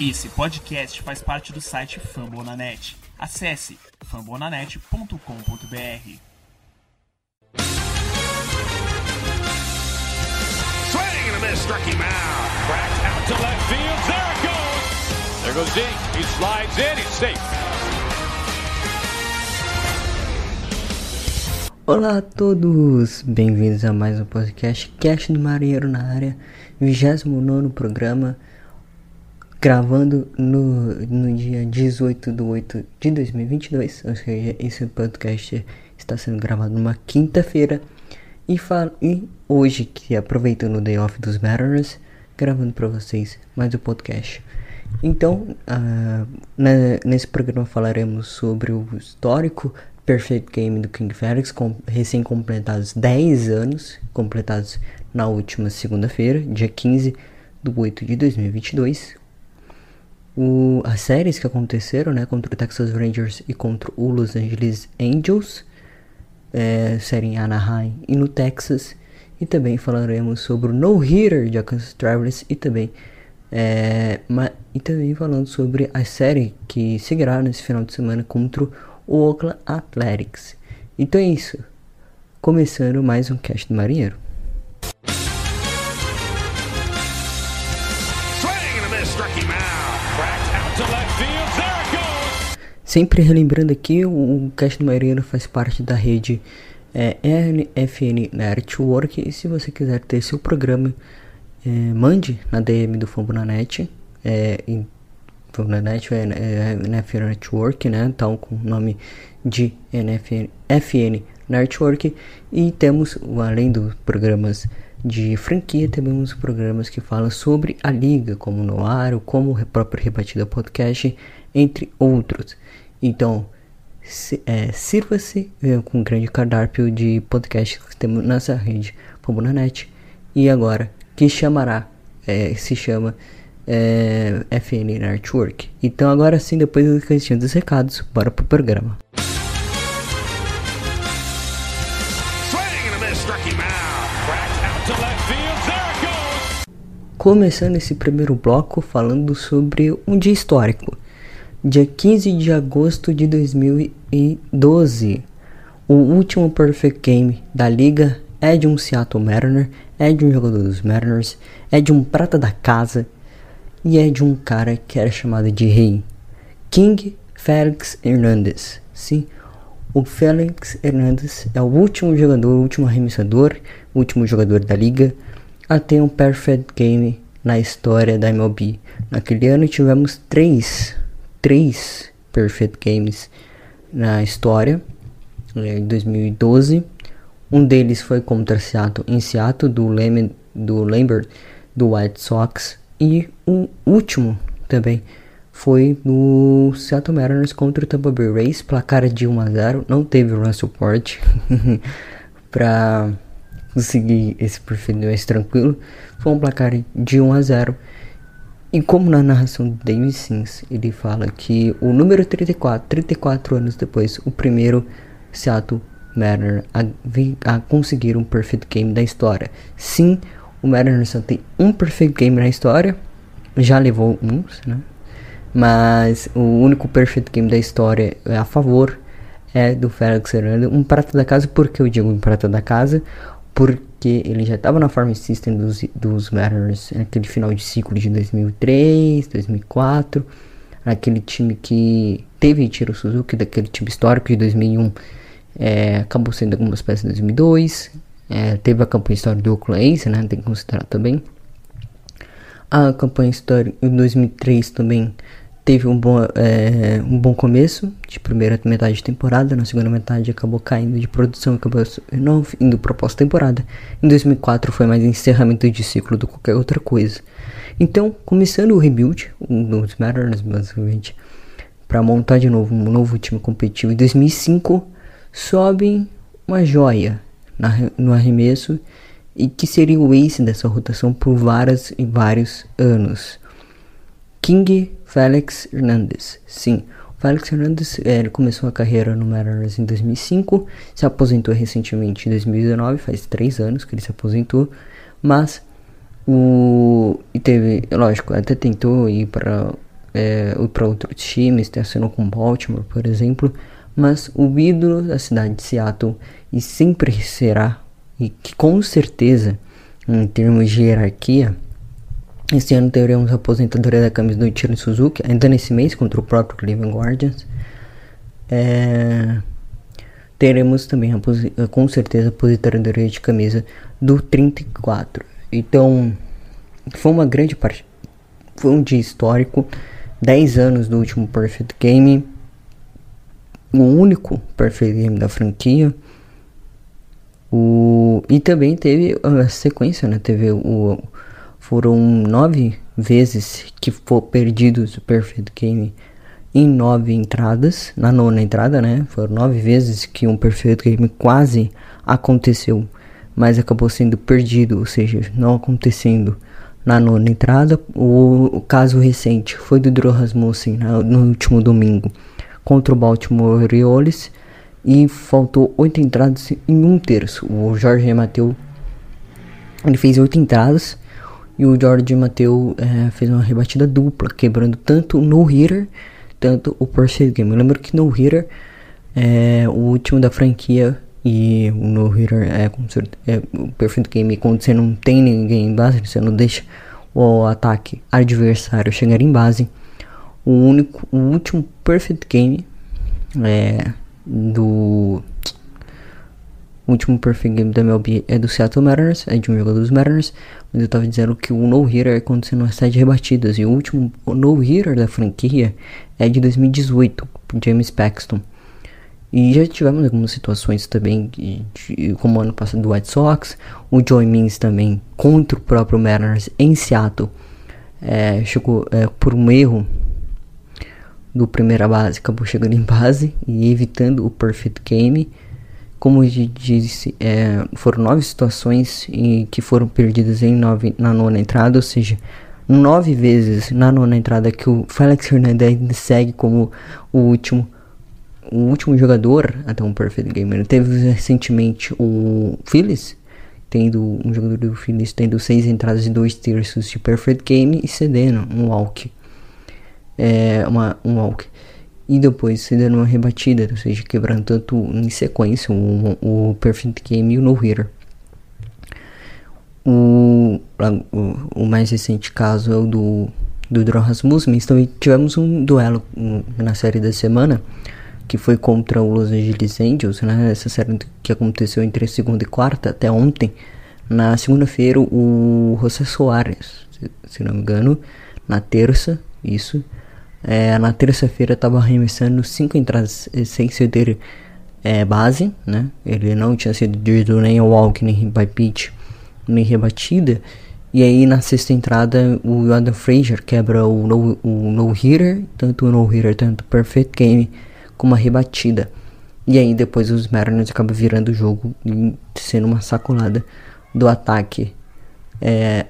Esse podcast faz parte do site Fambonanet. Acesse fambonanet.com.br. Swing and a miss, out. Cracked out to left field. There it goes. There goes Dink. He slides in. He's safe. Olá a todos, bem-vindos a mais um podcast Cast do Marinheiro na área, 29 programa, gravando no, no dia 18 de 8 de 2022, ou seja, esse podcast está sendo gravado numa quinta-feira e, e hoje, que aproveitando o Day Off dos Mariners, gravando para vocês mais um podcast. Então, uh, nesse programa falaremos sobre o histórico Perfect Game do King Felix, com, recém-completados 10 anos, completados na última segunda-feira, dia 15 de 8 de 2022. O, as séries que aconteceram, né, contra o Texas Rangers e contra o Los Angeles Angels, é, série em Anaheim e no Texas. E também falaremos sobre o No-Hitter de Kansas Travelers e também, é, e também falando sobre a série que seguirá nesse final de semana contra o Oakland Athletics. Então é isso. Começando mais um cast do Marinheiro. Sempre relembrando aqui, o Cast do Marinheiro faz parte da rede é, RFN Network. E se você quiser ter seu programa, é, mande na DM do Fambonanet. É, na net, é, é, NFL Network, né? Então, com o nome de NFL, FN Network. E temos, além dos programas de franquia, temos programas que falam sobre a liga, como no ar, como o próprio Rebatida Podcast, entre outros. Então, é, sirva-se é, com um grande cardápio de podcasts que temos nessa rede Net e agora que chamará, é, se chama é, FN Network. Então agora sim, depois do cantinho dos recados, bora pro programa. Começando esse primeiro bloco falando sobre um dia histórico. Dia 15 de agosto de 2012, o último Perfect Game da liga é de um Seattle Mariner, é de um jogador dos Mariners, é de um prata da casa e é de um cara que era chamado de rei, King Félix Hernandez. Sim, o Félix Hernandez é o último jogador, o último arremessador, o último jogador da liga a ter um perfect game na história da MLB. Naquele ano tivemos três, três perfect games na história, em 2012. Um deles foi contra Seattle, em Seattle, do, Lem do Lambert, do White Sox, e o último também foi no Seattle Mariners contra o Tampa Bay Rays, placar de 1 a 0. Não teve run support para conseguir esse perfil mais tranquilo. Foi um placar de 1 a 0. E como na narração de David Sims, ele fala que o número 34, 34 anos depois, o primeiro Seattle Mariners a, a conseguir um perfect game da história. Sim, o Mariners só tem um perfect game na história. Já levou uns, né? Mas o único perfect game da história é a favor é do Felix Hernandez. Um prata da casa, por que eu digo um prata da casa? Porque ele já estava na farm system dos, dos Mariners naquele final de ciclo de 2003, 2004. Aquele time que teve Tiro Suzuki, daquele time histórico de 2001. É, acabou sendo algumas peças em 2002. É, teve a campanha histórica do Oakland né? Tem que considerar também. A campanha histórica em 2003 também teve um bom, é, um bom começo de primeira metade de temporada. Na segunda metade acabou caindo de produção, acabou não indo para pós-temporada. Em 2004 foi mais encerramento de ciclo do que qualquer outra coisa. Então, começando o rebuild dos Mariners, basicamente, para montar de novo um novo time competitivo. Em 2005 sobe uma joia na, no arremesso e que seria o ace dessa rotação por várias e vários anos. King Felix Hernandez. Sim, o Felix Hernandez é, ele começou a carreira no Mariners em 2005, se aposentou recentemente em 2019, faz três anos que ele se aposentou, mas o e teve, lógico, até tentou ir para é, para outros times, assinou com Baltimore, por exemplo, mas o ídolo da cidade de Seattle e sempre será, e que com certeza, em termos de hierarquia, este ano teremos a aposentadoria da camisa do Ichiro Suzuki, ainda nesse mês, contra o próprio Cleveland Guardians. É, teremos também, a, com certeza, a aposentadoria de camisa do 34. Então, foi uma grande parte. Foi um dia histórico. 10 anos do último Perfect Game. O único Perfect Game da franquia. O, e também teve a sequência, né? Teve o, foram nove vezes que foram perdidos o Perfect Game em nove entradas, na nona entrada, né? Foram nove vezes que um Perfect Game quase aconteceu, mas acabou sendo perdido, ou seja, não acontecendo na nona entrada. O, o caso recente foi do Drew Rasmussen né, no último domingo contra o Baltimore Orioles e faltou oito entradas em um terço. O Jorge Mateu ele fez oito entradas e o Jorge Mateu é, fez uma rebatida dupla, quebrando tanto o no-hitter tanto o Perfect Game. Eu lembro que no hitter é o último da franquia e o no hitter é, é o Perfect Game quando você não tem ninguém em base, você não deixa o ataque adversário chegar em base. O único, o último Perfect Game é do o último perfect game da MLB é do Seattle Mariners, é de um jogador dos Mariners, mas eu tava dizendo que o no-hitter é quando você não recebe rebatidas, e o último no-hitter da franquia é de 2018, James Paxton. E já tivemos algumas situações também, de, de, como ano passado do White Sox, o Joey Means também contra o próprio Mariners em Seattle, é, chegou é, por um erro do primeira base, acabou chegando em base e evitando o perfect game. Como disse, é, foram nove situações em, que foram perdidas em nove, na nona entrada, ou seja, nove vezes na nona entrada que o Felix Hernandez segue como o último o último jogador até um perfect gamer. Teve recentemente o Phillies, tendo um jogador do Phillies tendo seis entradas e dois terços de perfect game e cedendo um walk. É, uma, um walk e depois se dando uma rebatida, ou seja, quebrando tanto em sequência o, o Perfect Game e o No Hitter. O, o, o, mais recente caso é o do, do Drew Rasmussen, também tivemos um duelo na série da semana, que foi contra o Los Angeles Angels, né? Essa série que aconteceu entre segunda e quarta, até ontem. Na segunda-feira, o José Soares, se não me engano, na terça, isso, é, na terça-feira estava arremessando cinco entradas sem ceder é, base, né? Ele não tinha dirigido nem walk, nem by pitch, nem rebatida. E aí na sexta entrada o Adam Frazier quebra o no, o no hitter, tanto o no hitter, tanto o perfect game, como a rebatida. E aí depois os Mariners acabam virando o jogo sendo uma sacolada do ataque. É,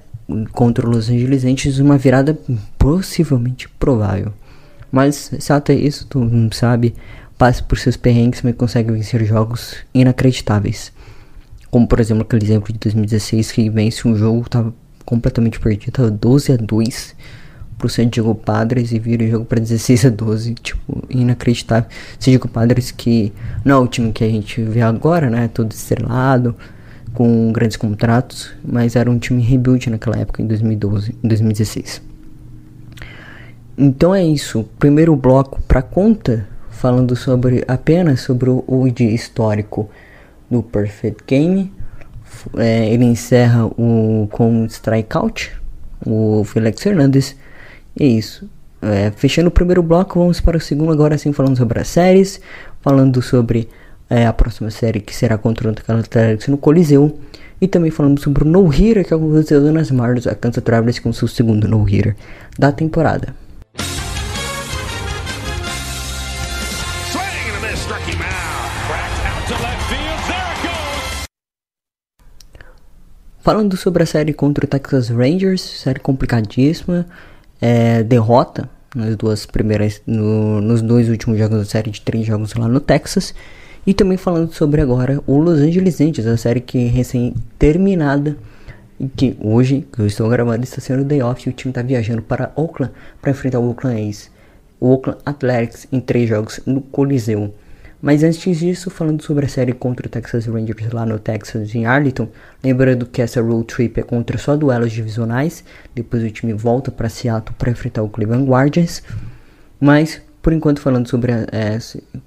contra os Los Angeles Angels, uma virada possivelmente provável. Mas se até isso tu não sabe, passe por seus perrengues, mas consegue vencer jogos inacreditáveis. Como por exemplo aquele exemplo de 2016 que vence um jogo tava completamente perdido, tava 12 a 2 pro San Diego Padres e vira o jogo para 16 a 12, tipo, inacreditável. San Diego Padres que não é o time que a gente vê agora, né, todo estrelado, com grandes contratos, mas era um time rebuild naquela época, em 2012, em 2016. Então é isso. Primeiro bloco para conta, falando sobre apenas sobre o, histórico do Perfect Game. É, ele encerra o com strikeout, o Felix Hernandez. E é isso. É, fechando o primeiro bloco, vamos para o segundo agora sim falando sobre as séries, falando sobre é, a próxima série que será contra o Galatasaray no Coliseu. E também falamos sobre o no-hitter que aconteceu nas Marlins, a Kansas Travelers com seu segundo no-hitter da temporada. Falando sobre a série contra o Texas Rangers, série complicadíssima, é, derrota nas duas primeiras, no, nos dois últimos jogos da série de três jogos lá no Texas. E também falando sobre agora o Los Angeles Angels, a série que recém terminada E que hoje, que eu estou gravando, está sendo day off e o time está viajando para Oakland para enfrentar o Oakland A's. O Oakland Athletics em três jogos no Coliseu. Mas antes disso, falando sobre a série contra o Texas Rangers lá no Texas, em Arlington, lembrando que essa road trip é contra só duelos divisionais, depois o time volta para Seattle para enfrentar o Cleveland Guardians. Mas, por enquanto, falando sobre o é,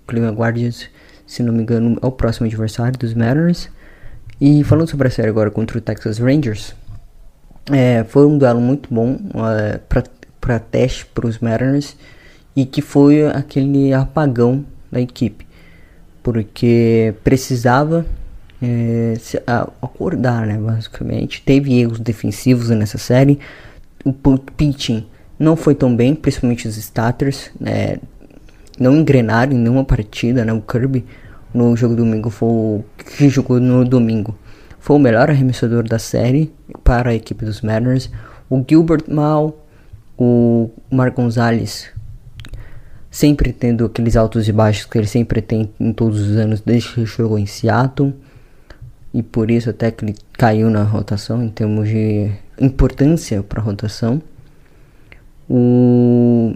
Cleveland Guardians, se não me engano, é o próximo adversário dos Mariners. E falando sobre a série agora contra o Texas Rangers, é, foi um duelo muito bom é, para teste para os Mariners e que foi aquele apagão da equipe porque precisava é, se acordar, né, basicamente. Teve erros defensivos nessa série. O pitching não foi tão bem, principalmente os starters, né, não engrenaram em nenhuma partida, né, o Kirby no jogo domingo foi o que jogou no domingo. Foi o melhor arremessador da série para a equipe dos Mariners. O Gilbert mal, o Mark Gonzalez sempre tendo aqueles altos e baixos que ele sempre tem em todos os anos desde que jogou em Seattle. E por isso até que ele caiu na rotação em termos de importância para a rotação. O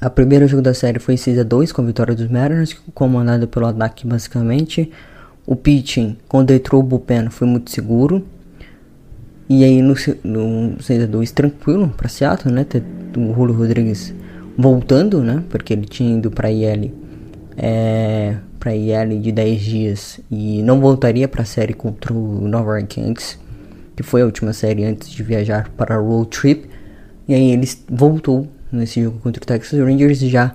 a primeira jogo da série foi 6 a 2 com a vitória dos Mariners, comandado pelo ataque basicamente. O pitching, quando entrou o bullpen, foi muito seguro. E aí no, no 6 a 2 tranquilo para Seattle, né? O Julio Rodrigues voltando, né? Porque ele tinha ido para IL, é, para IL de 10 dias e não voltaria para a série contra o Nova York Yankees, que foi a última série antes de viajar para a road trip. E aí ele voltou nesse jogo contra o Texas Rangers já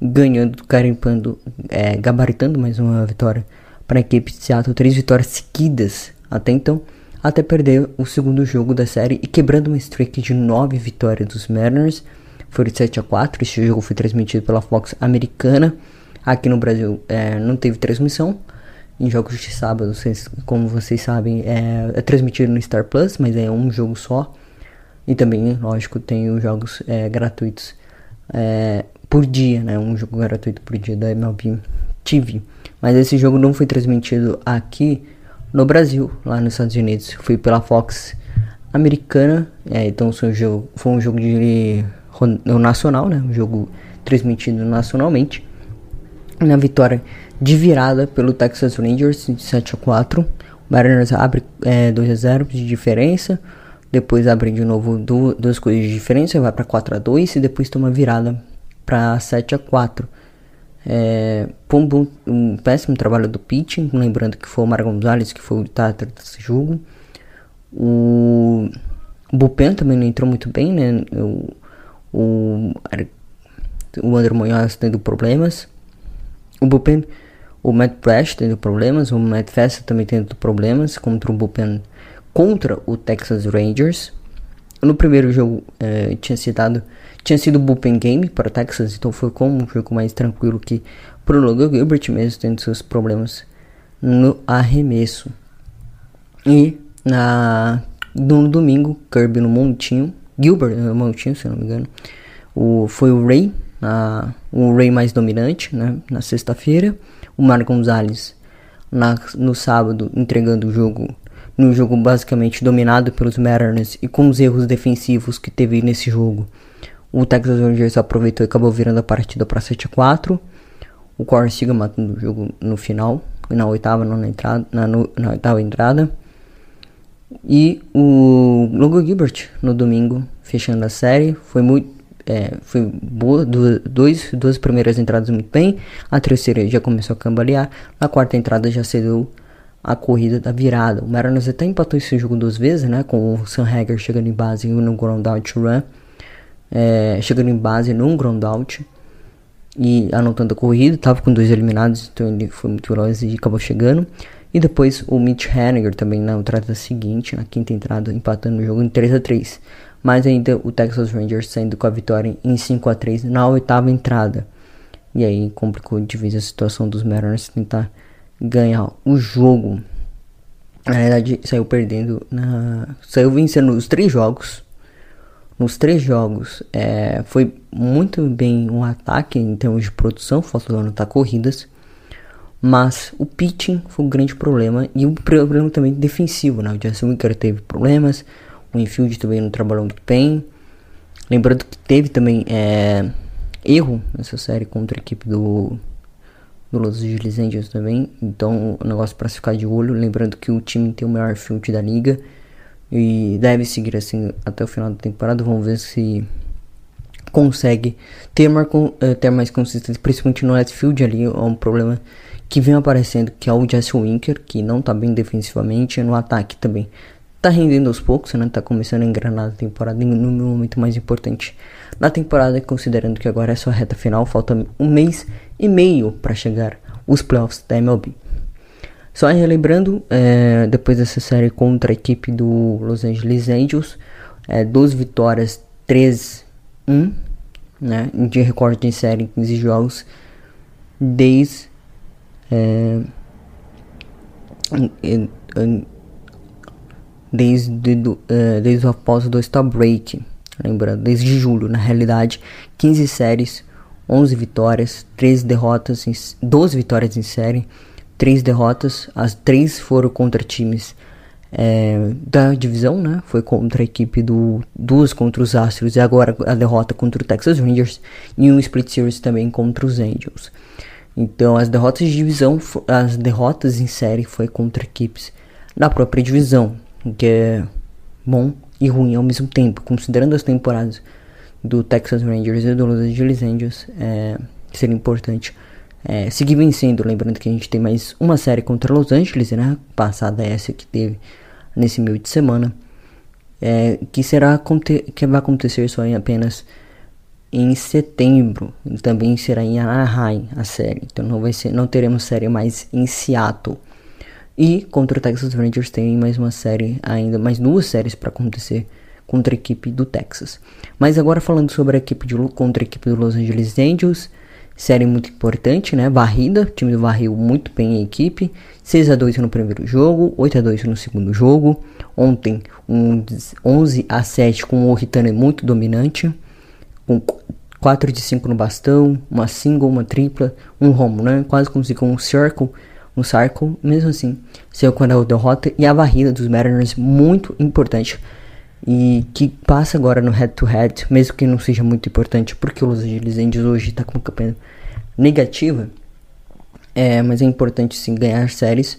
ganhando, carimpando, é, gabaritando mais uma vitória para a equipe de Seattle, três vitórias seguidas até então, até perder o segundo jogo da série e quebrando uma streak de nove vitórias dos Mariners foi de 7 a 4. Esse jogo foi transmitido pela Fox americana. Aqui no Brasil é, não teve transmissão. Em jogos de sábado, vocês, como vocês sabem, é, é, transmitido no Star Plus, mas é um jogo só. E também, lógico, tem os jogos é, gratuitos é, por dia, né? Um jogo gratuito por dia da MLB TV. Mas esse jogo não foi transmitido aqui no Brasil, lá nos Estados Unidos. Foi pela Fox americana. É, então foi um jogo, foi um jogo de nacional, né? Um jogo transmitido nacionalmente. Na vitória de virada pelo Texas Rangers de 7 a 4. O Mariners abre é, 2 a 0 de diferença. Depois abre de novo duas coisas de diferença, vai para 4 a 2 e depois toma virada para 7 a 4. É, um, um, péssimo trabalho do pitching, lembrando que foi o Mar Gonzalez que foi o tata desse jogo. O, Bullpen também não entrou muito bem, né? O, o, o André Munhoz tendo problemas, o Bullpen, o Matt Brash tendo problemas, o Matt Festa também tendo problemas contra o Bullpen contra o Texas Rangers. No primeiro jogo eh, tinha citado tinha sido Bullpen Game para o Texas, então foi como um jogo mais tranquilo que pro Logan Gilbert mesmo tendo seus problemas no arremesso. E na no domingo, Kirby no montinho Gilbert no montinho, se não me engano. O, foi o Ray, o Ray mais dominante, né, na sexta-feira. O Mar Gonzalez na, no sábado entregando o jogo no jogo basicamente dominado pelos Mariners e com os erros defensivos que teve nesse jogo. O Texas Rangers aproveitou e acabou virando a partida para 7 a 4. O Corey siga matando o jogo no final, na oitava, na, entrada, na, na oitava entrada. E o Logan Gilbert no domingo, fechando a série, foi muito. É, foi boa, duas, dois, duas primeiras entradas muito bem, a terceira já começou a cambalear, na quarta entrada já cedeu a corrida da virada. O Mariners até empatou esse jogo duas vezes, né, com o Sam Hager chegando em base no ground out run, é, chegando em base num ground out e anotando a corrida, estava com dois eliminados, então ele foi muito veloz e acabou chegando. E depois o Mitch Haniger também na entrada seguinte, na quinta entrada, empatando o jogo em 3 a 3 Mas ainda o Texas Rangers saindo com a vitória em 5 a 3 na oitava entrada. E aí complicou de vez a situação dos Mariners tentar ganhar o jogo. Na verdade, saiu perdendo na. Saiu vencendo os três jogos. Nos três jogos é, foi muito bem um ataque em termos de produção, faltando anotar corridas. Mas o pitching foi um grande problema e o problema também defensivo, né? O Justin teve problemas, o infield também não trabalhou muito bem. Lembrando que teve também é, erro nessa série contra a equipe do, do Los Angeles Angels também. Então, um negócio para ficar de olho. Lembrando que o time tem o melhor field da liga e deve seguir assim até o final da temporada. Vamos ver se consegue ter mais, eh, ter mais consistência, principalmente no left field ali. É um problema que vem aparecendo, que é o Jesse Winker, que não tá bem defensivamente, no ataque também tá rendendo aos poucos, né? Tá começando a engrenar a temporada no momento mais importante na temporada, considerando que agora é sua reta final, falta um mês e meio para chegar os playoffs da MLB. Só relembrando, é, depois dessa série contra a equipe do Los Angeles Angels, é, 12 vitórias, 3-1, né, de recorde em série em 15 jogos, desde é, desde, do, é, desde o após do Star Break, lembrando, desde julho, na realidade, 15 séries, 11 vitórias, 13 derrotas, em, 12 vitórias em série, 3 derrotas, as 3 foram contra times é, da divisão, né? Foi contra a equipe do duas contra os Astros e agora a derrota contra o Texas Rangers e um split series também contra os Angels. Então as derrotas de divisão, as derrotas em série foi contra equipes da própria divisão, que é bom e ruim ao mesmo tempo, considerando as temporadas do Texas Rangers e do Los Angeles Angels, é, seria importante é, seguir vencendo. Lembrando que a gente tem mais uma série contra Los Angeles, né? Passada essa que teve nesse meio de semana, é, que será que vai acontecer só em apenas em setembro também será em Anaheim a série. Então não vai ser, não teremos série mais em Seattle. E contra o Texas Rangers tem mais uma série ainda, mais duas séries para acontecer contra a equipe do Texas. Mas agora falando sobre a equipe de contra a equipe do Los Angeles Angels, série muito importante, né? Varrida, o time varreu muito bem a equipe. 6 a 2 no primeiro jogo, 8 a 2 no segundo jogo. Ontem um 11 a 7 com o Ritano muito dominante com 4 de 5 no bastão, uma single, uma tripla, um home né? quase conseguiu um circle, um circle, mesmo assim, saiu com a derrota e a varrida dos Mariners muito importante e que passa agora no head to head, mesmo que não seja muito importante, porque os Los Angeles Angels hoje está com uma campanha negativa, é, mas é importante sim ganhar séries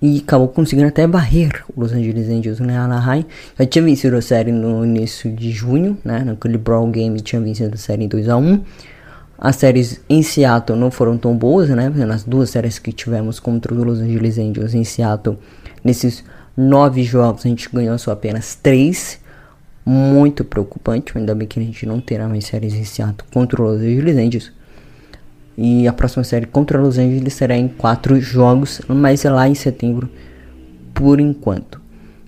e acabou conseguindo até barrer o Los Angeles Angels, né? Anaheim já tinha vencido a série no início de junho, né? Naquele Brawl Game tinha vencido a série em 2 a 1 As séries em Seattle não foram tão boas, né? Nas duas séries que tivemos contra os Los Angeles Angels em Seattle, nesses nove jogos a gente ganhou só apenas três. Muito preocupante, ainda bem que a gente não terá mais séries em Seattle contra os Los Angeles Angels. E a próxima série contra Los Angeles será em quatro jogos, mas é lá em setembro, por enquanto.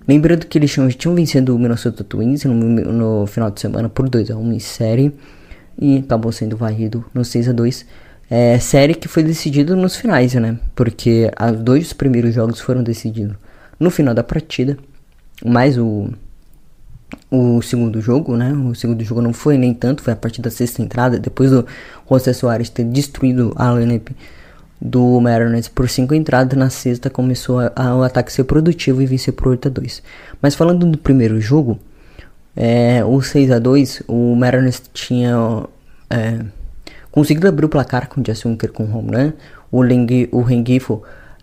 Lembrando que eles tinham, vencido o Minnesota Twins no, no, final de semana por 2 a 1 em série e acabou sendo varrido no 6 a 2 é, série que foi decidida nos finais, né? Porque os dois primeiros jogos foram decididos no final da partida, mais o o segundo jogo, né? O segundo jogo não foi nem tanto, foi a partir da sexta entrada, depois do José Soares ter destruído a lineup do Mariners por cinco entradas, na sexta começou o ataque ser produtivo e vencer por 8 a 2. Mas falando do primeiro jogo, é, o 6 a 2 o Mariners tinha é, conseguido abrir o placar com o Jesse Winker com home run, o, Ling, o Rengifo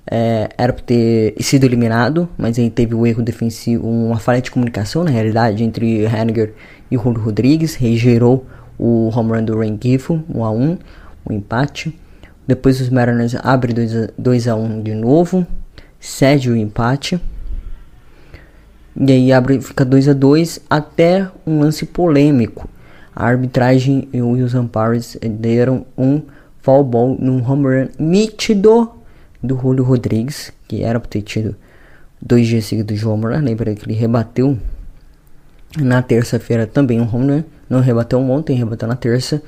é, era para ter sido eliminado, mas aí teve o um erro defensivo, uma falha de comunicação na realidade entre Henniger e Julio Rodrigues, gerou o home run do Rengifo, 1 a 1, um empate. Depois os Mariners abrem 2 a 1 de novo, cede o empate. E aí abre, fica 2 a 2 até um lance polêmico. A arbitragem e o Wilson Paris deram um foul ball num home run nítido do Julio Rodrigues, que era para ter tido dois dias seguidos de home run. Lembra que ele rebateu na terça-feira também um home run. Não rebateu ontem, rebateu na terça.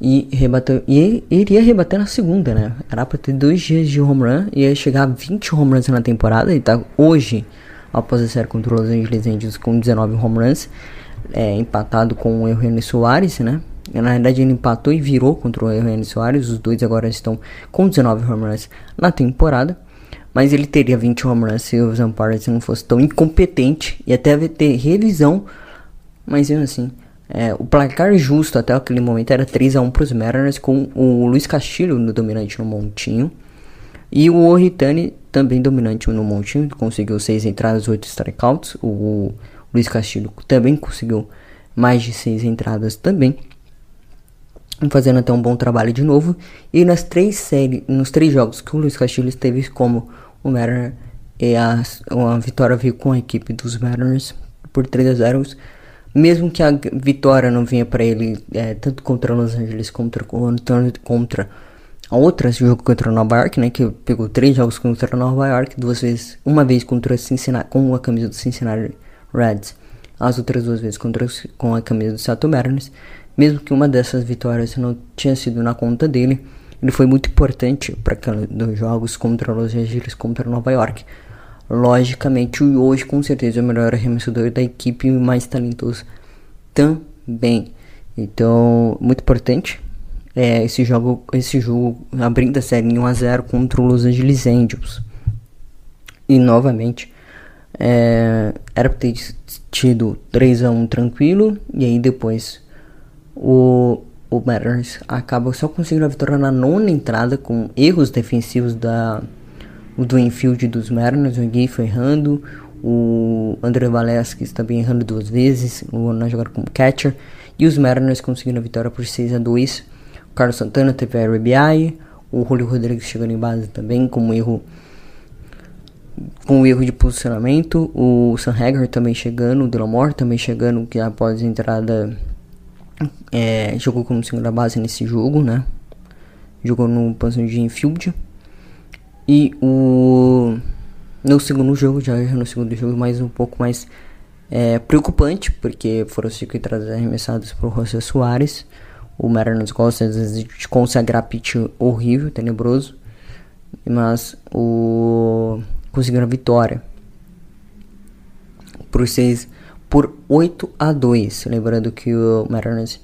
E rebateu. E iria rebater na segunda, né? Era para ter dois dias de home run. Ia chegar a 20 home runs na temporada. E tá hoje, após série contra os Los Angeles Angels com 19 home runs. É, empatado com o Eugenio Soares, né? Na verdade, ele empatou e virou contra o Eugênio Soares. Os dois agora estão com 19 home runs na temporada. Mas ele teria 20 home runs se o Zampara não fosse tão incompetente e até ter revisão. Mas mesmo assim, é, o placar justo até aquele momento era 3 a 1 para os Mariners com o Luiz Castilho no dominante no montinho. E o Oritani também dominante no montinho, conseguiu 6 entradas, 8 strikeouts. O, Luiz Castilho também conseguiu mais de 6 entradas também fazendo até um bom trabalho de novo. E nas três séries, nos três jogos que o Luiz Castilho esteve como o Mariner e a, a vitória veio com a equipe dos Mariners por 3 a 0 mesmo que a vitória não vinha para ele é, tanto contra Los Angeles contra contra, contra a outra jogo contra Nova York, né, que pegou três jogos contra Nova York, duas vezes, uma vez contra Cincinnati com a camisa do Cincinnati Reds, as outras duas vezes contra com a camisa do Seattle Mariners. Mesmo que uma dessas vitórias não tinha sido na conta dele, ele foi muito importante para os jogos contra Los Angeles, contra Nova York. Logicamente, hoje com certeza é o melhor arremessador da equipe e mais talentoso também. Então, muito importante. É, esse jogo, esse jogo abrindo a série em 1 a 0 contra o Los Angeles Angels. E novamente, é, era para ter tido 3 a 1 tranquilo e aí depois o, o Mariners acaba só conseguindo a vitória na nona entrada com erros defensivos da, do infield dos Mariners. O Gui foi errando, o André Valesquez também errando duas vezes na jogada como catcher. E os Mariners conseguindo a vitória por 6 a 2 O Carlos Santana teve a RBI, o Julio Rodrigues chegando em base também com um erro com um erro de posicionamento, o Sam Hager também chegando, o Delmore também chegando que após a entrada é, jogou como segunda base nesse jogo, né? Jogou no posição de infield. E o no segundo jogo, já no segundo jogo, mais um pouco mais é, preocupante, porque foram cinco entradas arremessadas por José Soares. O Mariners gosta de consagrar pitch horrível, tenebroso, mas o conseguiram a vitória por seis por 8 a 2. Lembrando que o Mariners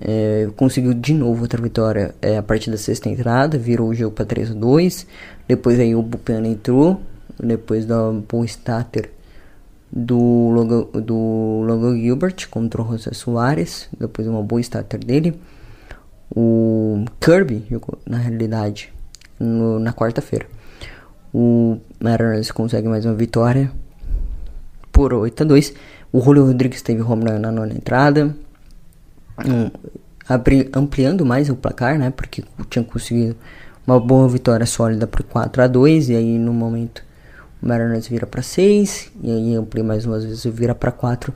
é, conseguiu de novo outra vitória é, a partir da sexta entrada, virou o jogo para 3 a 2. Depois aí o Buchanan entrou, depois da boa starter do Logo, do Logo Gilbert contra o José Soares, depois uma boa starter dele. O Kirby na realidade no, na quarta-feira. O Mariners consegue mais uma vitória por 8 a 2. O Julio Rodrigues teve home run na nona entrada, um, abri, ampliando mais o placar, né? Porque tinha conseguido uma boa vitória sólida por 4 a 2 e aí no momento o Mariners vira para 6 e aí amplia mais umas vezes vira para 4.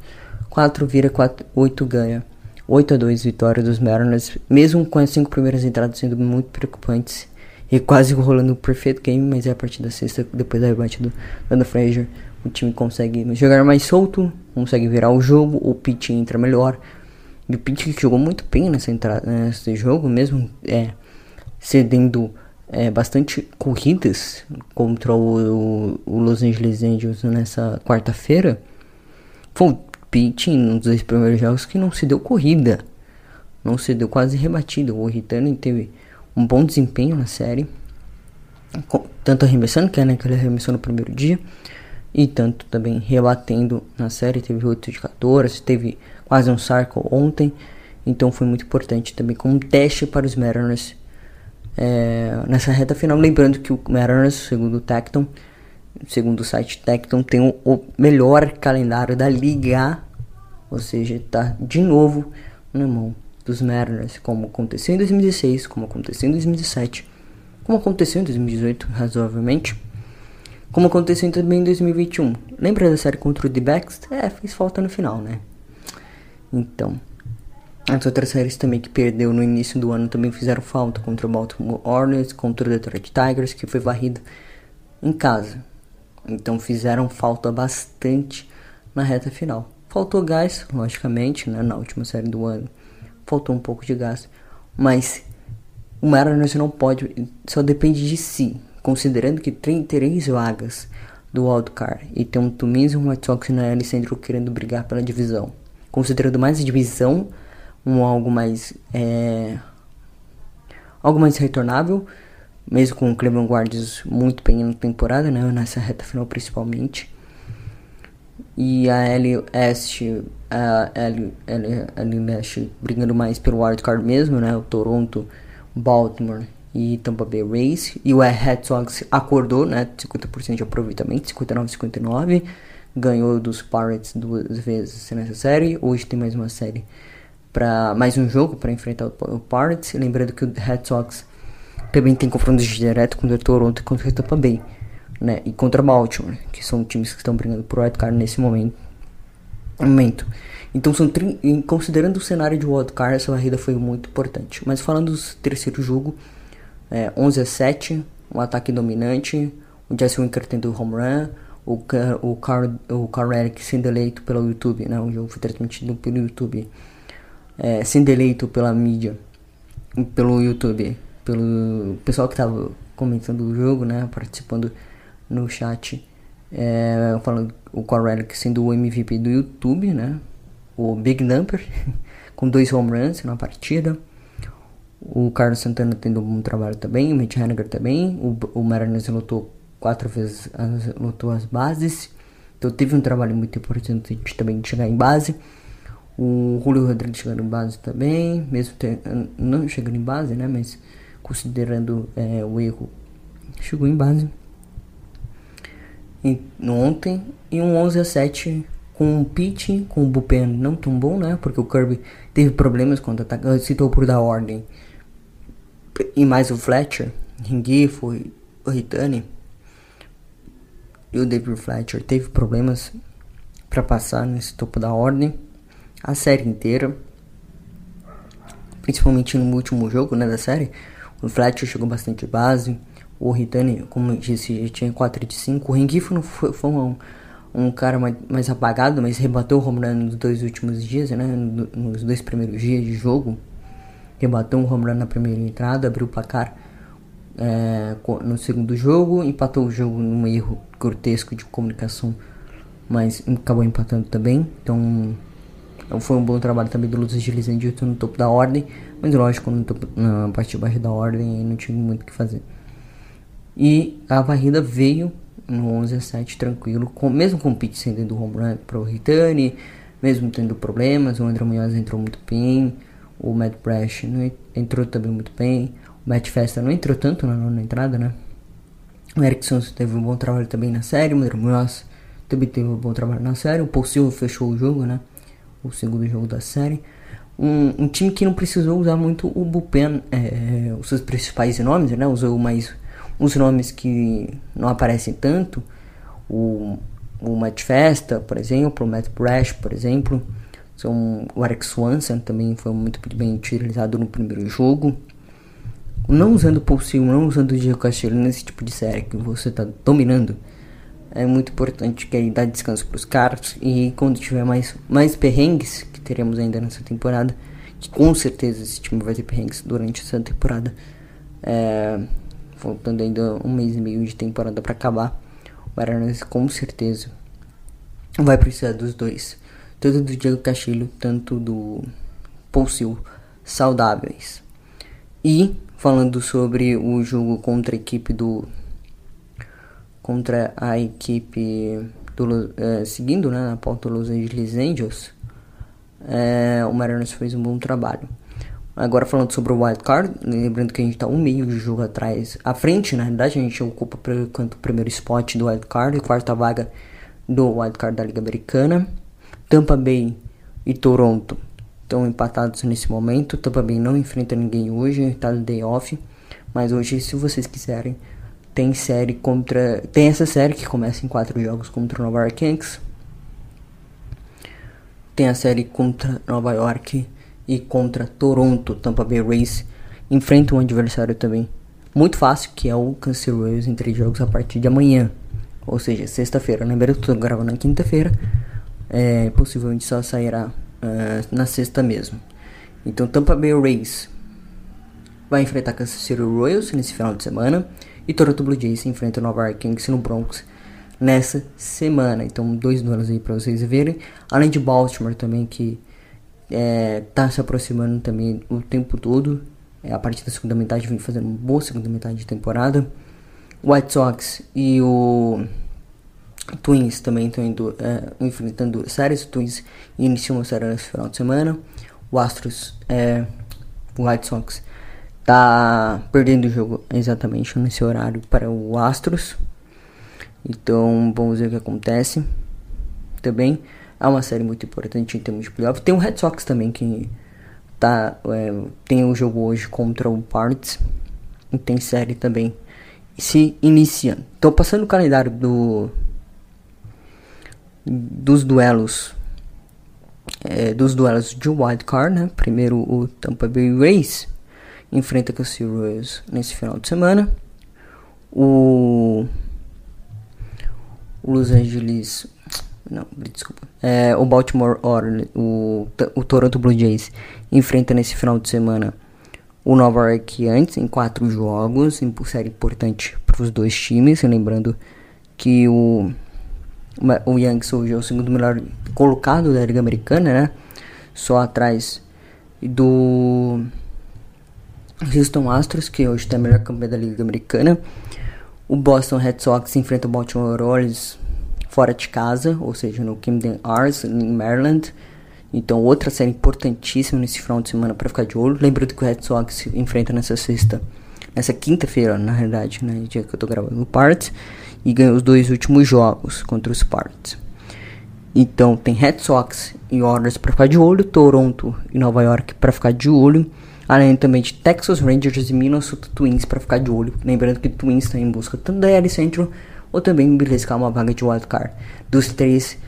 4 vira 4, 8 ganha. 8 a 2 vitória dos Mariners, mesmo com as 5 primeiras entradas sendo muito preocupantes e quase rolando um perfeito game, mas é a partir da sexta, depois da rebate do Dana Frazier, o time consegue jogar mais solto, consegue virar o jogo, o pitch entra melhor. E o pitch jogou muito bem nessa entrada, nesse jogo, mesmo é, cedendo é, bastante corridas contra o, o, Los Angeles Angels nessa quarta-feira. Foi um dos dois primeiros jogos que não se deu corrida, não se deu quase rebatido. O Ritano teve um bom desempenho na série, tanto arremessando, que é né, que ele arremessou no primeiro dia, e tanto também rebatendo na série. Teve 8 de 14, teve quase um sarco ontem, então foi muito importante também como teste para os Mariners é, nessa reta final. Lembrando que o Mariners, segundo o Tecton, segundo o site Tecton, tem o, o melhor calendário da liga, ou seja, está de novo na mão dos Mariners, como aconteceu em 2016, como aconteceu em 2017, como aconteceu em 2018, razoavelmente como aconteceu também em 2021. Lembra da série contra o D-Backs? É, fez falta no final, né? Então, as outras séries também que perdeu no início do ano também fizeram falta contra o Baltimore Orioles, contra o Detroit Tigers, que foi varrido em casa. Então fizeram falta bastante na reta final. Faltou gás, logicamente, né, na última série do ano. Faltou um pouco de gás, mas o Mariners não pode, só depende de si considerando que tem três vagas do wildcard e tem um Twins e um White Sox na L Central querendo brigar pela divisão. Considerando mais a divisão, um algo mais é, algo mais retornável, mesmo com o Cleveland Guardians muito bem na temporada, né, nessa reta final principalmente. E a Este, a L, L, L Leste brigando mais pelo wildcard mesmo, né, o Toronto, Baltimore e Tampa Bay Rays. E o Red Sox acordou, né, 50% de aproveitamento, 59-59 ganhou dos Pirates duas vezes nessa série. Hoje tem mais uma série para mais um jogo para enfrentar o Pirates. Lembrando que o Red Sox também tem confrontos direto contra o Toronto e contra o Tampa Bay, né? E contra Baltimore, que são times que estão brigando por wildcard nesse momento. momento. Então, são considerando o cenário de wildcard, essa varrida foi muito importante. Mas falando do terceiro jogo, é, 11 a 7, um ataque dominante, o Jesse Winker tendo home run, o, o, Car, o Eric sendo eleito pelo YouTube, né? O jogo foi transmitido pelo YouTube, é, sendo eleito pela mídia, pelo YouTube, pelo pessoal que estava comentando o jogo, né? Participando no chat, é, falando o Carl Eric sendo o MVP do YouTube, né? O Big Number, com dois home runs na partida. O Carlos Santana tendo um bom trabalho também, o Mitch Haniger também, o, o Mariners lutou quatro vezes lutou as bases. Então teve um trabalho muito importante também de chegar em base. O Julio Rodrigues chegando em base também, mesmo ter, não chegando em base, né? Mas considerando é, o erro, chegou em base. E, ontem, e um 11 a 7 com o pitch, com o bullpen não tão bom, né? Porque o Kirby teve problemas quando atacou, citou por dar ordem. E mais o Fletcher, Ringue, foi o Ritani e o David Fletcher teve problemas para passar nesse topo da ordem a série inteira, principalmente no último jogo né, da série. O Fletcher chegou bastante base, o Ritani, como eu disse, já tinha 4 de 5. O Rengifo foi, foi um, um cara mais, mais, apagado, mas rebateu o home run nos dois últimos dias, né, nos dois primeiros dias de jogo. Rebateu um home run na primeira entrada, abriu o placar é, no segundo jogo, empatou o jogo num erro grotesco de comunicação, mas acabou empatando também. Então foi um bom trabalho também do Lucas Gilizende no topo da ordem, mas lógico, no topo, na parte de baixo da ordem não tinha muito o que fazer. E a varrida veio no 11 a 7 tranquilo, com, mesmo com o Pete sendo home run para o return, mesmo tendo problemas, o André Munhoz entrou muito bem, o Matt Brash entrou também muito bem, Matt Festa não entrou tanto na nona entrada, né? O Erickson teve um bom trabalho também na série, o Munhoz também teve um bom trabalho na série, o Paul Silva fechou o jogo, né? O segundo jogo da série. Um, um time que não precisou usar muito o bullpen, é, os seus principais nomes, né? Usou mais os nomes que não aparecem tanto. O, o Matt Festa, por exemplo, o Matt Brash, por exemplo. São, o Eric Swanson também foi muito bem utilizado no primeiro jogo não usando o Pulsil, não usando o Diego Castilho nesse tipo de série que você tá dominando, é muito importante que aí dá descanso pros caras e quando tiver mais, mais perrengues que teremos ainda nessa temporada, que com certeza esse time vai ter perrengues durante essa temporada, é, faltando ainda um mês e meio de temporada para acabar, o Maranhão com certeza vai precisar dos dois, tanto do Diego Castilho, tanto do Pulsil saudáveis. E falando sobre o jogo contra a equipe do contra a equipe do é, seguindo né, na pauta Los Angeles Angels é, o Mariners fez um bom trabalho agora falando sobre o wild card lembrando que a gente está um meio de jogo atrás à frente na realidade a gente ocupa por enquanto o primeiro spot do wild card quarta vaga do wild card da Liga Americana Tampa Bay e Toronto estão empatados nesse momento. Tampa Bay não enfrenta ninguém hoje, tá no day off. Mas hoje, se vocês quiserem, tem série contra. Tem essa série que começa em quatro jogos contra o Nova York Kings. Tem a série contra Nova York e contra Toronto. Tampa Bay Rays enfrenta um adversário também muito fácil, que é o Kansas Royals em três jogos a partir de amanhã. Ou seja, sexta-feira. Lembrando que eu tô gravando na quinta-feira. É, possivelmente só sairá uh, na sexta mesmo. Então Tampa Bay Rays vai enfrentar Kansas City Royals nesse final de semana e Toronto Blue Jays enfrenta o Nova York Kings no Bronx nessa semana. Então dois duelos aí para vocês verem, além de Baltimore também que é, tá se aproximando também o tempo todo. É, a partir da segunda metade vem fazendo uma boa segunda metade de temporada. White Sox e o Twins também estão indo, é, enfrentando séries. O Twins iniciou uma série nesse final de semana. O Astros, é, o White Sox, tá perdendo o jogo exatamente nesse horário para o Astros. Então vamos ver o que acontece. Também é uma série muito importante em termos de playoff. Tem o Red Sox também que tá, é, tem um jogo hoje contra o Parts. E tem série também se iniciando. Então passando o calendário do dos duelos é, dos duelos de wild card, né? Primeiro o Tampa Bay Rays enfrenta Sea Royals nesse final de semana. O, o Los Angeles não, desculpa. É, o Baltimore Orioles, o, o Toronto Blue Jays enfrenta nesse final de semana o Nova York antes em quatro jogos, em série importante para os dois times, lembrando que o o Yankees hoje é o segundo melhor colocado da Liga Americana, né? Só atrás do Houston Astros, que hoje tem a melhor campanha da Liga Americana. O Boston Red Sox enfrenta o Baltimore Orioles fora de casa, ou seja, no Camden Arts, em Maryland. Então, outra série importantíssima nesse final de semana para ficar de olho. Lembrando que o Red Sox enfrenta nessa sexta, nessa quinta-feira, na realidade, né, dia que eu tô gravando o Parts, e ganhou os dois últimos jogos contra os Parts. Então, tem Red Sox e Orioles para ficar de olho, Toronto e Nova York para ficar de olho, além também de Texas Rangers e Minnesota Twins para ficar de olho. Lembrando que Twins está em busca tanto da L Central ou também beliscar uma vaga de wildcard dos três,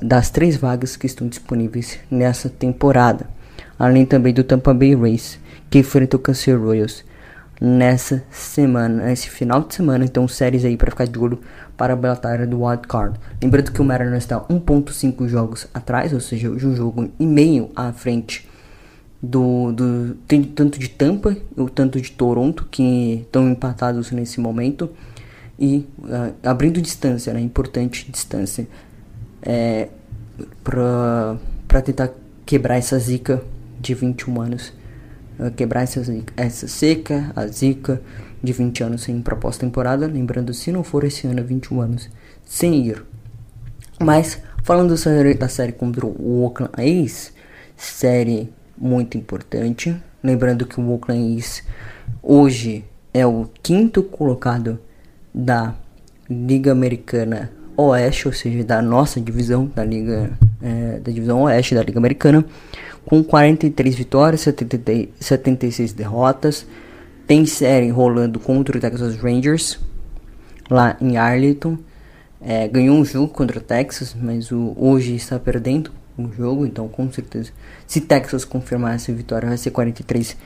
das três vagas que estão disponíveis nessa temporada. Além também do Tampa Bay Rays, que enfrenta o Kansas Royals nessa semana, nesse final de semana. Então, séries aí para ficar de olho para a batalha do wildcard. Lembrando que o Mariners está 1.5 jogos atrás, ou seja, um jogo e meio à frente do, do tem tanto de Tampa ou tanto de Toronto que estão empatados nesse momento. E uh, abrindo distância, né, importante distância, é, para tentar quebrar essa zica de 21 anos, uh, quebrar essa, essa seca, a zica de 20 anos sem proposta temporada, lembrando se não for esse ano 21 anos sem ir. Mas falando da série, da série contra o Oakland A's, série muito importante, lembrando que o Oakland hoje é o quinto colocado da Liga Americana Oeste, ou seja, da nossa divisão da Liga é, da divisão Oeste da Liga Americana, com 43 vitórias, 70, 76 derrotas. Tem série rolando contra o Texas Rangers lá em Arlington. É, ganhou um jogo contra o Texas, mas o, hoje está perdendo o jogo, então com certeza, se Texas confirmar essa vitória, vai ser 43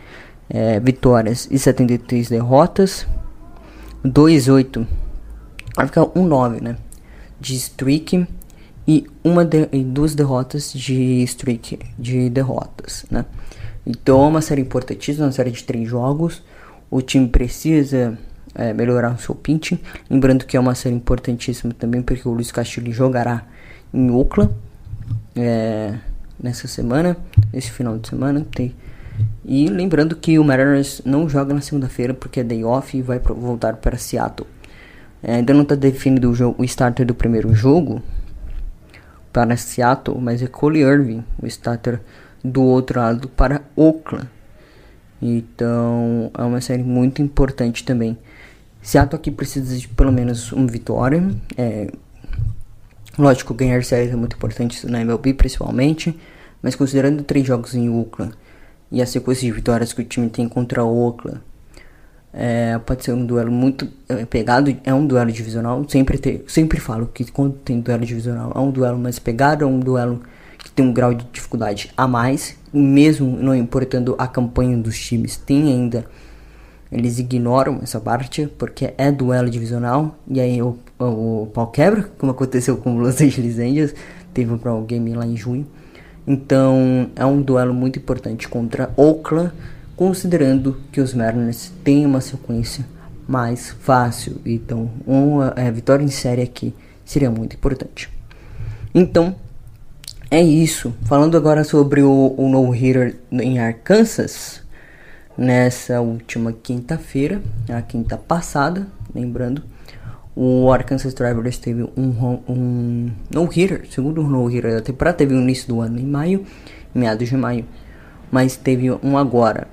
é, vitórias e 73 derrotas. 2-8. Vai ficar 1-9, né? De streak e uma de, e duas derrotas de streak de derrotas, né? Então é uma série importantíssima, uma série de três jogos. O time precisa é, melhorar o seu pitching. Lembrando que é uma série importantíssima também porque o Luiz Castilho jogará em Oakland é, nessa semana, nesse final de semana. Tem e lembrando que o Mariners não joga na segunda-feira porque é day off e vai voltar para Seattle. É, ainda não está definido o, jogo, o starter do primeiro jogo para Seattle, mas é Cole Irving, o starter do outro lado para Oakland. Então é uma série muito importante também. Seattle aqui precisa de pelo menos uma vitória. É, lógico, ganhar séries é muito importante na MLB principalmente, mas considerando três jogos em Oakland e a sequência de vitórias que o time tem contra o Oakland. É, pode ser um duelo muito é, pegado, é um duelo divisional. Sempre, ter, sempre falo que quando tem duelo divisional é um duelo mais pegado, é um duelo que tem um grau de dificuldade a mais, mesmo não importando a campanha dos times, tem ainda. Eles ignoram essa parte porque é duelo divisional e aí o, o, pau quebra, como aconteceu com o Los Angeles Angels, teve um game lá em junho. Então é um duelo muito importante contra Oakland, considerando que os Mariners têm uma sequência mais fácil. Então uma é, vitória em série aqui seria muito importante. Então é isso. Falando agora sobre o, o No Hitter em Arkansas, nessa última quinta-feira, a quinta passada, lembrando, o Arkansas Travelers teve um, um no-hitter, segundo no-hitter da temporada, teve o início do ano em maio, meados de maio, mas teve um agora.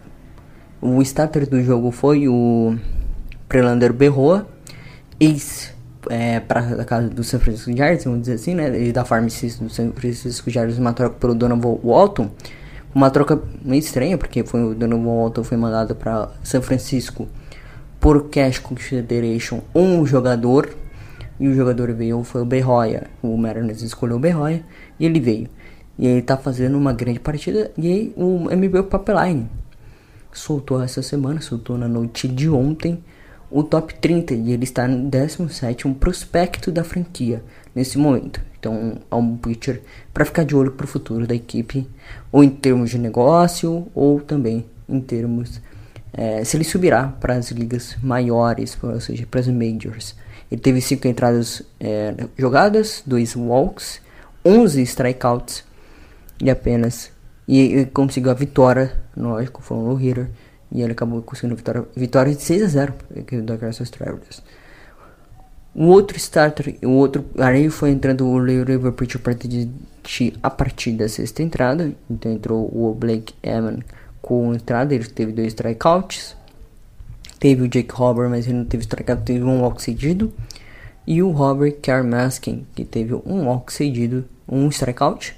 O starter do jogo foi o Prelander Berroa, ex é, para a casa do San Francisco Giants, vamos dizer assim, né? E da farm system do San Francisco Giants, uma troca pelo Donovan Walton. Uma troca meio estranha, porque foi, o Donovan Walton foi mandado para São Francisco por cash consideration um jogador e o jogador veio foi o Berroia. O Mariners escolheu o Berroia e ele veio. E ele tá fazendo uma grande partida e o MB Pipeline soltou essa semana, soltou na noite de ontem o top 30 e ele está no 17 prospecto da franquia nesse momento. Então, é um pitcher para ficar de olho para o futuro da equipe, ou em termos de negócio, ou também em termos é, se ele subirá para as ligas maiores, ou seja, para as majors. Ele teve 5 entradas é, jogadas, 2 walks, 11 strikeouts e apenas. E ele conseguiu a vitória, lógico, foi um hitter. E ele acabou conseguindo a vitória, vitória de 6 a 0 da Kansas Travelers. O outro starter, o outro. Aí foi entrando o River Pitcher a partir da sexta entrada. Então entrou o Blake Eman com entrada, ele teve dois strikeouts. Teve o Jake Hobber, mas ele não teve strikeout, teve um walk cedido. E o Robert Carmaskin, que teve um walk cedido, um strikeout.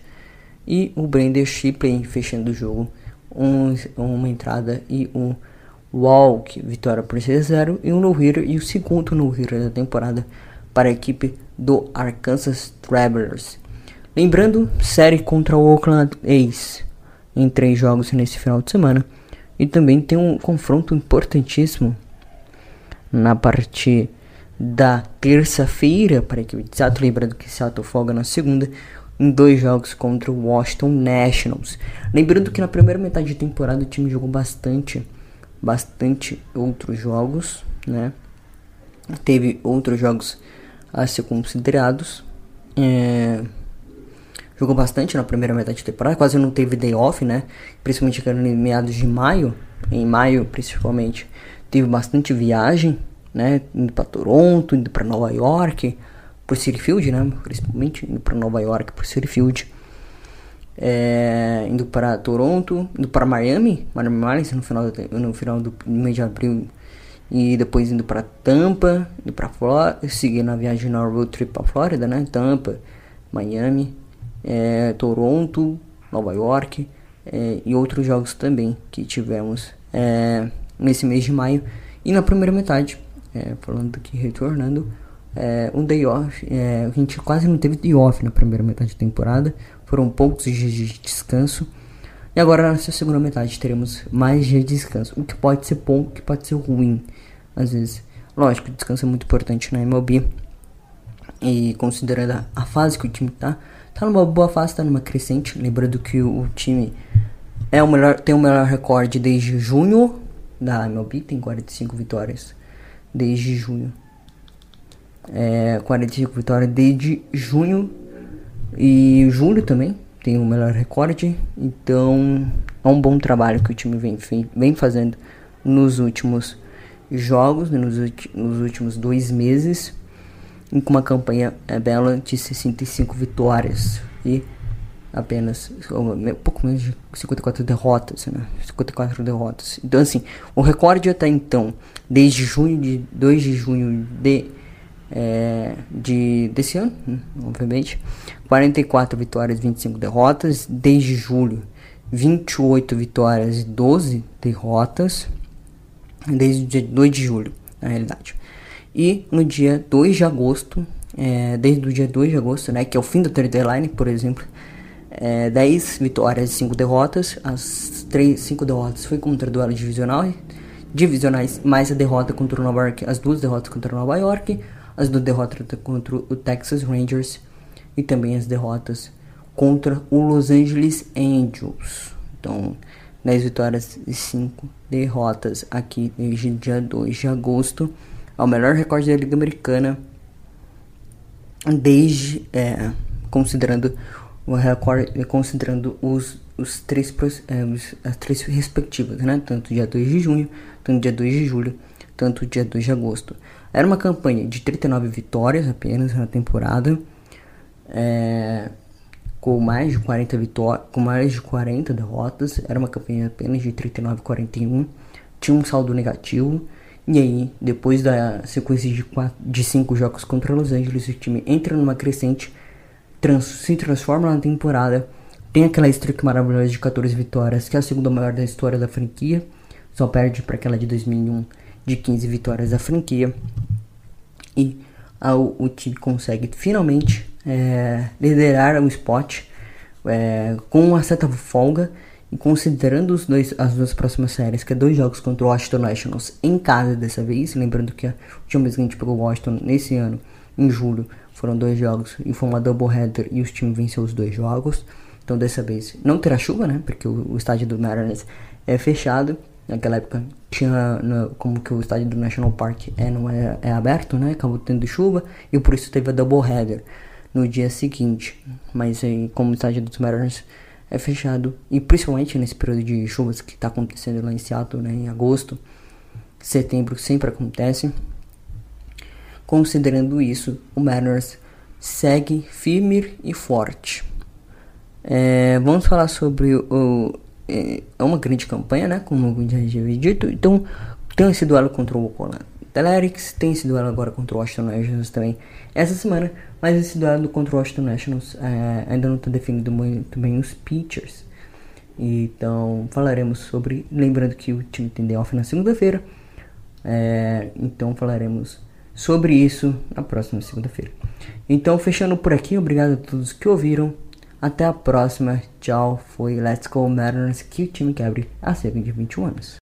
E o Brandon Shipley fechando o jogo, um, uma entrada e um walk, vitória por 6-0 e um no-hitter e o segundo no-hitter da temporada para a equipe do Arkansas Travelers. Lembrando, série contra o Oakland A's em três jogos nesse final de semana. E também tem um confronto importantíssimo na parte da terça-feira para equipe de Seattle. Lembrando que Seattle folga na segunda em dois jogos contra o Washington Nationals. Lembrando que na primeira metade de temporada o time jogou bastante, bastante outros jogos, né? Teve outros jogos a ser considerados. É, jogou bastante na primeira metade de temporada, quase não teve day off, né? Principalmente em meados de maio, em maio principalmente, teve bastante viagem, né? Indo para Toronto, indo para Nova York, por City Field, né? Principalmente indo para Nova York por City Field. É, indo para Toronto, indo para Miami, Miami Marlins no final do, no final do mês de abril e depois indo para Tampa, indo para Flórida, seguindo a viagem na road trip para Flórida, né? Tampa, Miami, é, Toronto, Nova York é, e outros jogos também que tivemos é, nesse mês de maio. E na primeira metade, é, falando aqui, retornando, é, um day off, é, a gente quase não teve day off na primeira metade da temporada, foram poucos dias de descanso. E agora nessa segunda metade teremos mais dias de descanso, o que pode ser bom, o que pode ser ruim, às vezes. Lógico, descanso é muito importante na MLB. E considerando a, fase que o time tá, tá numa boa fase, tá numa crescente. Lembrando que o, time é o melhor, tem o melhor recorde desde junho da MLB, tem 45 vitórias desde junho. É, 45 vitórias desde junho e julho também tem o melhor recorde. Então é um bom trabalho que o time vem, vem fazendo nos últimos jogos, nos, nos últimos dois meses com uma campanha é, bela de 65 vitórias e apenas um pouco menos de 54 derrotas, né? 54 derrotas. Então assim, o recorde até então, desde junho de 2 de junho de é, de desse ano, né? obviamente, 44 vitórias, 25 derrotas, desde julho 28 vitórias e 12 derrotas, desde o dia 2 de julho, na realidade. E no dia 2 de agosto, é, desde o dia 2 de agosto, né, que é o fim da trade deadline, por exemplo, é, 10 vitórias e 5 derrotas. As 3, 5 derrotas foi contra duelo divisional, divisionais, mais a derrota contra o Nova York, as duas derrotas contra o Nova York, as duas derrotas contra o Texas Rangers e também as derrotas contra o Los Angeles Angels. Então, 10 vitórias e 5 derrotas aqui desde dia 2 de agosto ao melhor recorde da Liga Americana desde, é, considerando o recorde considerando os, os, três, é, as três respectivas, né? Tanto dia 2 de junho, tanto dia 2 de julho, tanto dia 2 de agosto. Era uma campanha de 39 vitórias apenas na temporada, é, com mais de 40 vitórias, com mais de 40 derrotas. Era uma campanha apenas de 39 41. Tinha um saldo negativo. E aí, depois da sequência de, quatro, de cinco jogos contra Los Angeles, o time entra numa crescente trans, se transforma na temporada. Tem aquela streak maravilhosa de 14 vitórias, que é a segunda maior da história da franquia. Só perde para aquela de 2001 de 15 vitórias da franquia. E o time consegue finalmente é, liderar o spot é, com uma certa folga. E considerando os dois, as duas próximas séries, que é dois jogos contra o Washington Nationals em casa dessa vez, lembrando que a última vez que a gente pegou o Washington nesse ano, em julho, foram dois jogos e foi uma doubleheader e os times venceu os dois jogos. Então dessa vez não terá chuva, né? Porque o, o estádio do Mariners é fechado. Naquela época tinha no, como que o estádio do National Park é, não é, é aberto, né? Acabou tendo chuva e por isso teve a doubleheader no dia seguinte. Mas aí, como o estádio dos Mariners é fechado e principalmente nesse período de chuvas que está acontecendo lá em Seattle, né? Em agosto, setembro sempre acontece. Considerando isso, o Mariners segue firme e forte. É, vamos falar sobre o. É, é uma grande campanha, né? Como já havia dito. Então, tem esse duelo contra o Oakland Athletics, tem esse duelo agora contra o Washington Nationals também essa semana. Mas esse duelo contra o Washington Nationals é, ainda não está definido muito bem os pitchers. Então, falaremos sobre. Lembrando que o time tem off na segunda-feira. É, então, falaremos sobre isso na próxima segunda-feira. Então, fechando por aqui, obrigado a todos que ouviram. Até a próxima. Tchau. Foi Let's Go Mariners que o time quebre há cerca de 21 anos.